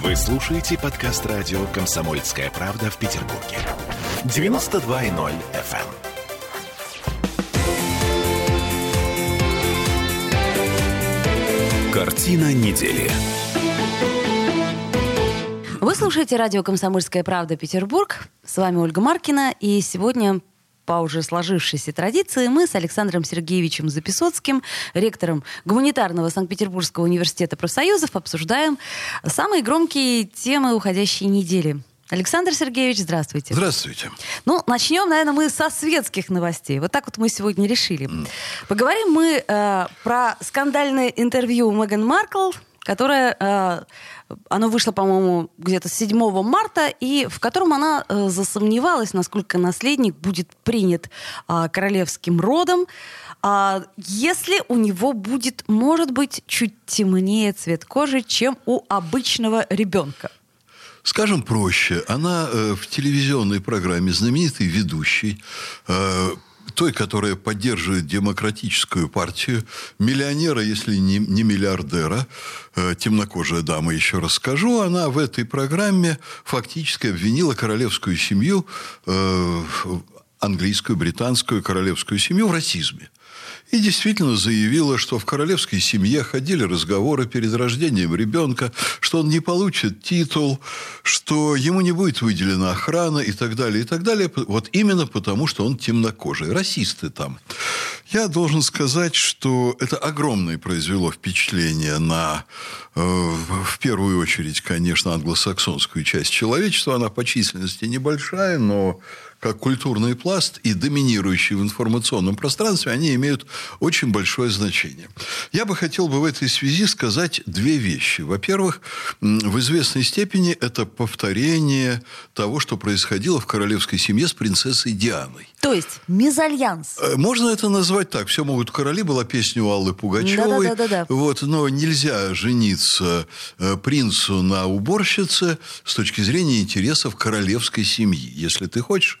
Вы слушаете подкаст радио «Комсомольская правда» в Петербурге. 92.0 FM. Картина недели. Вы слушаете радио «Комсомольская правда» Петербург. С вами Ольга Маркина. И сегодня по уже сложившейся традиции мы с Александром Сергеевичем Записоцким, ректором Гуманитарного Санкт-Петербургского университета профсоюзов, обсуждаем самые громкие темы уходящей недели. Александр Сергеевич, здравствуйте. Здравствуйте. Ну, начнем, наверное, мы со светских новостей. Вот так вот мы сегодня решили. Поговорим мы э, про скандальное интервью Меган Маркл, которое э, оно вышло, по-моему, где-то 7 марта, и в котором она э, засомневалась, насколько наследник будет принят э, королевским родом, э, если у него будет, может быть, чуть темнее цвет кожи, чем у обычного ребенка. Скажем проще, она э, в телевизионной программе знаменитый ведущий, э, той, которая поддерживает демократическую партию, миллионера, если не, не миллиардера, э, темнокожая дама, еще раз скажу, она в этой программе фактически обвинила королевскую семью, э, английскую, британскую королевскую семью в расизме. И действительно заявила, что в королевской семье ходили разговоры перед рождением ребенка, что он не получит титул, что ему не будет выделена охрана и так далее, и так далее. Вот именно потому, что он темнокожий. Расисты там. Я должен сказать, что это огромное произвело впечатление на, э, в первую очередь, конечно, англосаксонскую часть человечества. Она по численности небольшая, но как культурный пласт и доминирующий в информационном пространстве, они имеют очень большое значение. Я бы хотел бы в этой связи сказать две вещи. Во-первых, в известной степени это повторение того, что происходило в королевской семье с принцессой Дианой. То есть мезальянс. Э, можно это назвать так. «Все могут короли» была песня у Аллы Пугачевой. Да, да, да, да. Вот, но нельзя жениться э, принцу на уборщице с точки зрения интересов королевской семьи. Если ты хочешь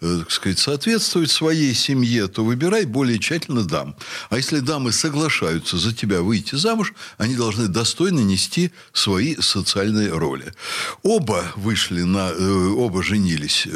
так сказать, соответствовать своей семье, то выбирай более тщательно дам. А если дамы соглашаются за тебя выйти замуж, они должны достойно нести свои социальные роли. Оба вышли на, оба женились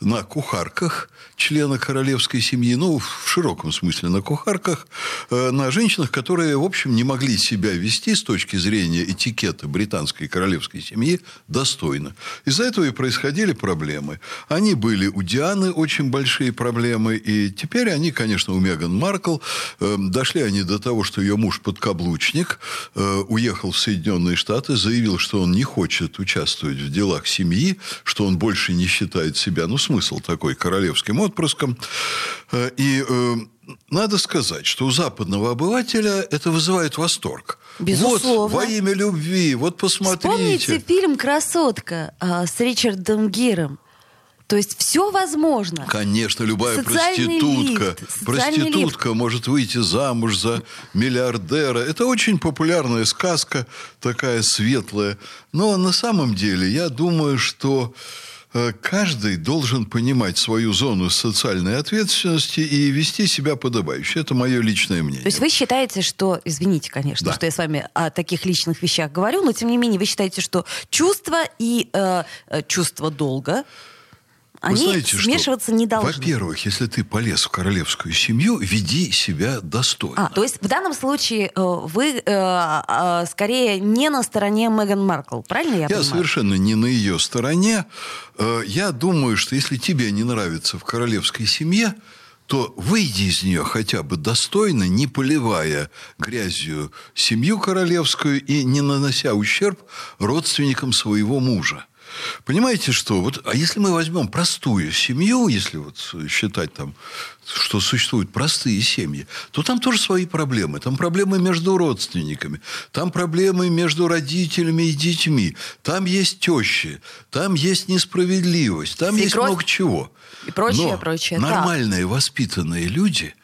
на кухарках, члена королевской семьи, ну, в широком смысле на кухарках, э, на женщинах, которые, в общем, не могли себя вести с точки зрения этикета британской королевской семьи достойно. Из-за этого и происходили проблемы. Они были у Дианы очень большие проблемы, и теперь они, конечно, у Меган Маркл. Э, дошли они до того, что ее муж подкаблучник, э, уехал в Соединенные Штаты, заявил, что он не хочет участвовать в делах семьи, что он больше не считает себя, ну, смысл такой, королевским отпрыском. Э, и э, надо сказать, что у западного обывателя это вызывает восторг. Безусловно. Вот во имя любви, вот посмотрите. Вспомните фильм «Красотка» с Ричардом Гиром. То есть все возможно. Конечно, любая Социальный проститутка, лифт, проститутка лифт. может выйти замуж за миллиардера. Это очень популярная сказка, такая светлая. Но на самом деле я думаю, что Э, каждый должен понимать свою зону социальной ответственности и вести себя подобающе. Это мое личное мнение. То есть вы считаете, что, извините, конечно, Да. что я с вами о таких личных вещах говорю, но тем не менее вы считаете, что чувство и э, э, чувство долга, Вы они знаете, что, смешиваться не должны. Во-первых, если ты полез в королевскую семью, веди себя достойно. А, то есть в данном случае э, вы э, э, скорее не на стороне Меган Маркл, правильно я, Я понимаю? совершенно не на ее стороне. Э, Я думаю, что если тебе не нравится в королевской семье, то выйди из нее хотя бы достойно, не поливая грязью семью королевскую и не нанося ущерб родственникам своего мужа. Понимаете, что? Вот, а если мы возьмем простую семью, если вот считать там, что существуют простые семьи, то там тоже свои проблемы. Там проблемы между родственниками, там проблемы между родителями и детьми, там есть тещи, там есть несправедливость, там есть Свекровь. много чего. И прочее, Но прочее. Нормальные, воспитанные люди,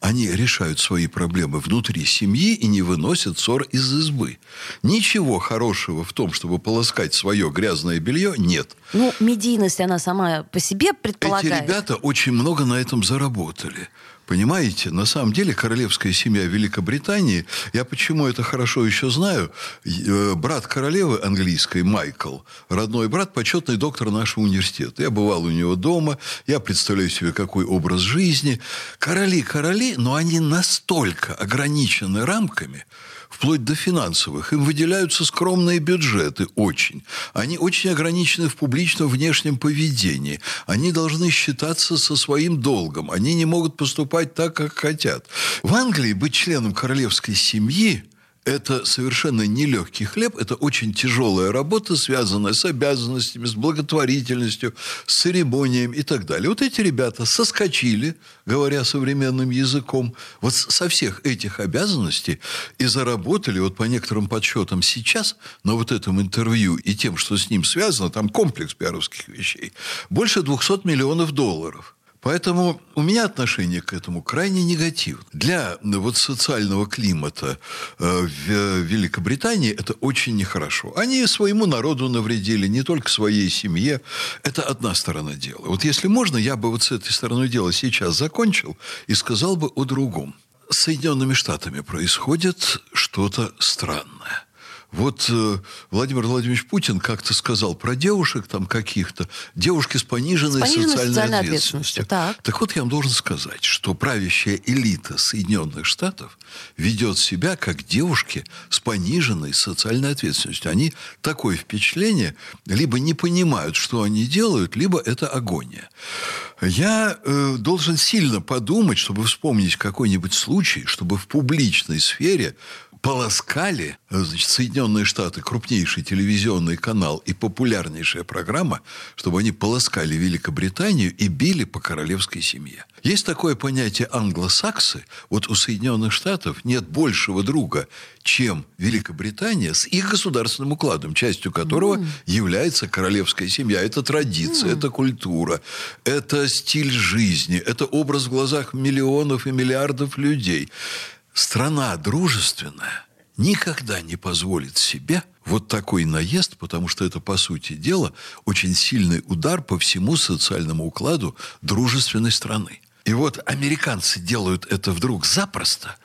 они решают свои проблемы внутри семьи и не выносят ссор из избы. Ничего хорошего в том, чтобы полоскать свое грязное белье, нет. Ну, медийность, она сама по себе предполагает. Эти ребята очень много на этом заработали. Понимаете, на самом деле королевская семья Великобритании, я почему это хорошо еще знаю, э, брат королевы английской Майкл, родной брат, почетный доктор нашего университета. Я бывал у него дома, я представляю себе, какой образ жизни. Короли, короли, но они настолько ограничены рамками, вплоть до финансовых. Им выделяются скромные бюджеты очень. Они очень ограничены в публичном внешнем поведении. Они должны считаться со своим долгом. Они не могут поступать так, как хотят. В Англии быть членом королевской семьи – это совершенно нелегкий хлеб, это очень тяжелая работа, связанная с обязанностями, с благотворительностью, с церемониями и так далее. Вот эти ребята соскочили, говоря современным языком, вот со всех этих обязанностей и заработали, вот по некоторым подсчетам сейчас, на вот этом интервью и тем, что с ним связано, там комплекс пиаровских вещей, больше 200 миллионов долларов – Поэтому у меня отношение к этому крайне негативно. Для ну, вот социального климата э, в Великобритании это очень нехорошо. Они своему народу навредили, не только своей семье. Это одна сторона дела. Вот если можно, я бы вот с этой стороны дела сейчас закончил и сказал бы о другом. С Соединенными Штатами происходит что-то странное. Вот э, Владимир Владимирович Путин как-то сказал про девушек там каких-то, девушки с пониженной, с пониженной социальной, социальной ответственностью. Так. так вот, я вам должен сказать, что правящая элита Соединенных Штатов ведет себя как девушки с пониженной социальной ответственностью. Они такое впечатление либо не понимают, что они делают, либо это агония. Я э, должен сильно подумать, чтобы вспомнить какой-нибудь случай, чтобы в публичной сфере полоскали, значит, Соединенные Штаты, крупнейший телевизионный канал и популярнейшая программа, чтобы они полоскали Великобританию и били по королевской семье. Есть такое понятие англосаксы. Вот у Соединенных Штатов нет большего друга, чем Великобритания с их государственным укладом, частью которого mm. является королевская семья. Это традиция, mm. это культура, это стиль жизни, это образ в глазах миллионов и миллиардов людей страна дружественная никогда не позволит себе вот такой наезд, потому что это, по сути дела, очень сильный удар по всему социальному укладу дружественной страны. И вот американцы делают это вдруг запросто,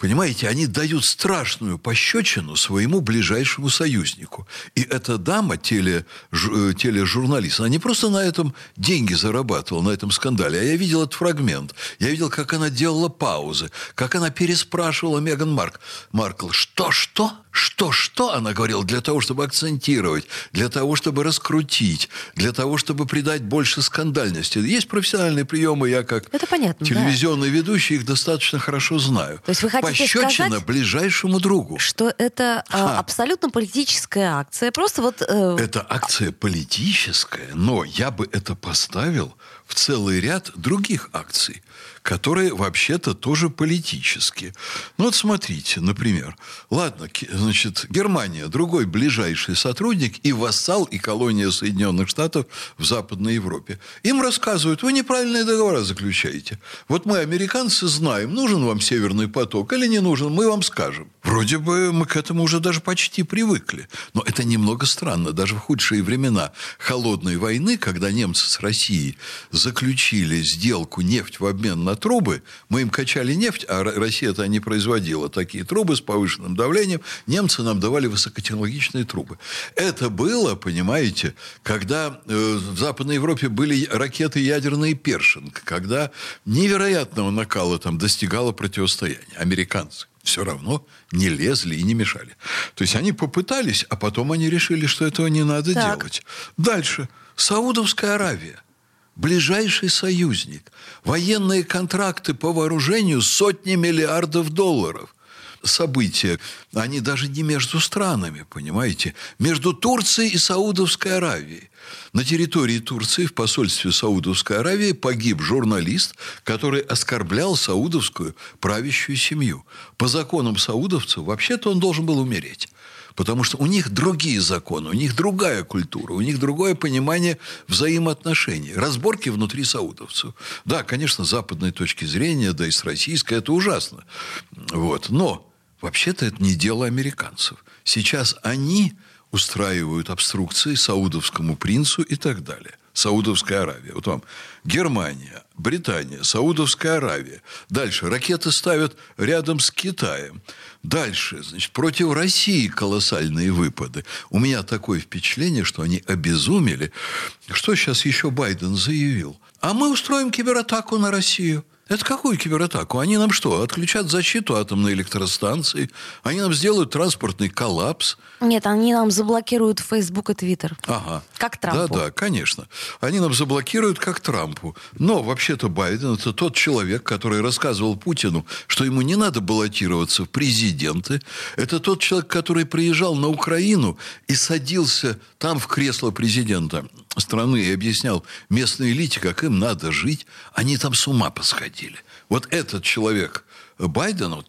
Понимаете, они дают страшную пощечину своему ближайшему союзнику. И эта дама, теле, ж, э, тележурналист, она не просто на этом деньги зарабатывала, на этом скандале, а я видел этот фрагмент. Я видел, как она делала паузы, как она переспрашивала Меган Марк. Маркл, что-что? Что-что, она говорила, для того, чтобы акцентировать, для того, чтобы раскрутить, для того, чтобы придать больше скандальности. Есть профессиональные приемы, я как Это понятно, телевизионный да. ведущий их достаточно хорошо знаю. То есть вы хотите Пощечина сказать, ближайшему другу. Что это э, абсолютно политическая акция, просто вот... Э... Это акция политическая, но я бы это поставил в целый ряд других акций которые вообще-то тоже политические. Ну вот смотрите, например, ладно, значит, Германия, другой ближайший сотрудник и вассал, и колония Соединенных Штатов в Западной Европе. Им рассказывают, вы неправильные договора заключаете. Вот мы, американцы, знаем, нужен вам Северный поток или не нужен, мы вам скажем. Вроде бы мы к этому уже даже почти привыкли. Но это немного странно. Даже в худшие времена холодной войны, когда немцы с Россией заключили сделку нефть в обмен на трубы, мы им качали нефть, а Россия-то не производила такие трубы с повышенным давлением, немцы нам давали высокотехнологичные трубы. Это было, понимаете, когда э, в Западной Европе были ракеты ядерные «Першинг», когда невероятного накала там достигало противостояние. Американцы все равно не лезли и не мешали. То есть они попытались, а потом они решили, что этого не надо так. делать. Дальше. Саудовская Аравия – ближайший союзник. Военные контракты по вооружению сотни миллиардов долларов. События, они даже не между странами, понимаете, между Турцией и Саудовской Аравией. На территории Турции в посольстве Саудовской Аравии погиб журналист, который оскорблял саудовскую правящую семью. По законам саудовцев вообще-то он должен был умереть. Потому что у них другие законы, у них другая культура, у них другое понимание взаимоотношений. Разборки внутри саудовцев. Да, конечно, с западной точки зрения, да и с российской, это ужасно. Вот. Но вообще-то это не дело американцев. Сейчас они устраивают обструкции саудовскому принцу и так далее. Саудовская Аравия. Вот вам Германия, Британия, Саудовская Аравия. Дальше ракеты ставят рядом с Китаем. Дальше, значит, против России колоссальные выпады. У меня такое впечатление, что они обезумели. Что сейчас еще Байден заявил? А мы устроим кибератаку на Россию. Это какую кибератаку? Они нам что, отключат защиту атомной электростанции? Они нам сделают транспортный коллапс? Нет, они нам заблокируют Facebook и Twitter. Ага. Как Трампу. Да, да, конечно. Они нам заблокируют, как Трампу. Но вообще-то Байден – это тот человек, который рассказывал Путину, что ему не надо баллотироваться в президенты. Это тот человек, который приезжал на Украину и садился там в кресло президента страны и объяснял местной элите, как им надо жить, они там с ума посходили. Вот этот человек Байден, вот,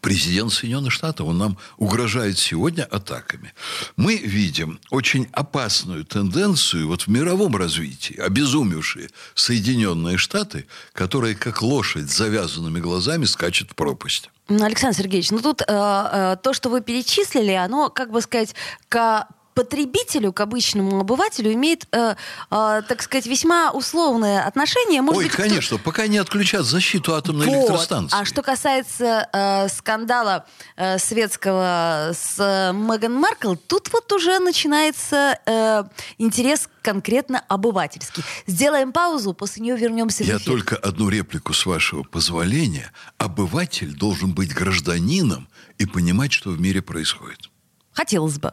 президент Соединенных Штатов, он нам угрожает сегодня атаками. Мы видим очень опасную тенденцию вот в мировом развитии, обезумевшие Соединенные Штаты, которые как лошадь с завязанными глазами скачет в пропасть. Александр Сергеевич, ну тут э, э, то, что вы перечислили, оно, как бы сказать, к потребителю, к обычному обывателю, имеет, э, э, так сказать, весьма условное отношение. Может Ой, быть, конечно, кто... пока не отключат защиту атомной вот. электростанции. А что касается э, скандала э, светского с э, Меган Маркл, тут вот уже начинается э, интерес конкретно обывательский. Сделаем паузу, после нее вернемся в эфир. Я только одну реплику, с вашего позволения. Обыватель должен быть гражданином и понимать, что в мире происходит. Хотелось бы.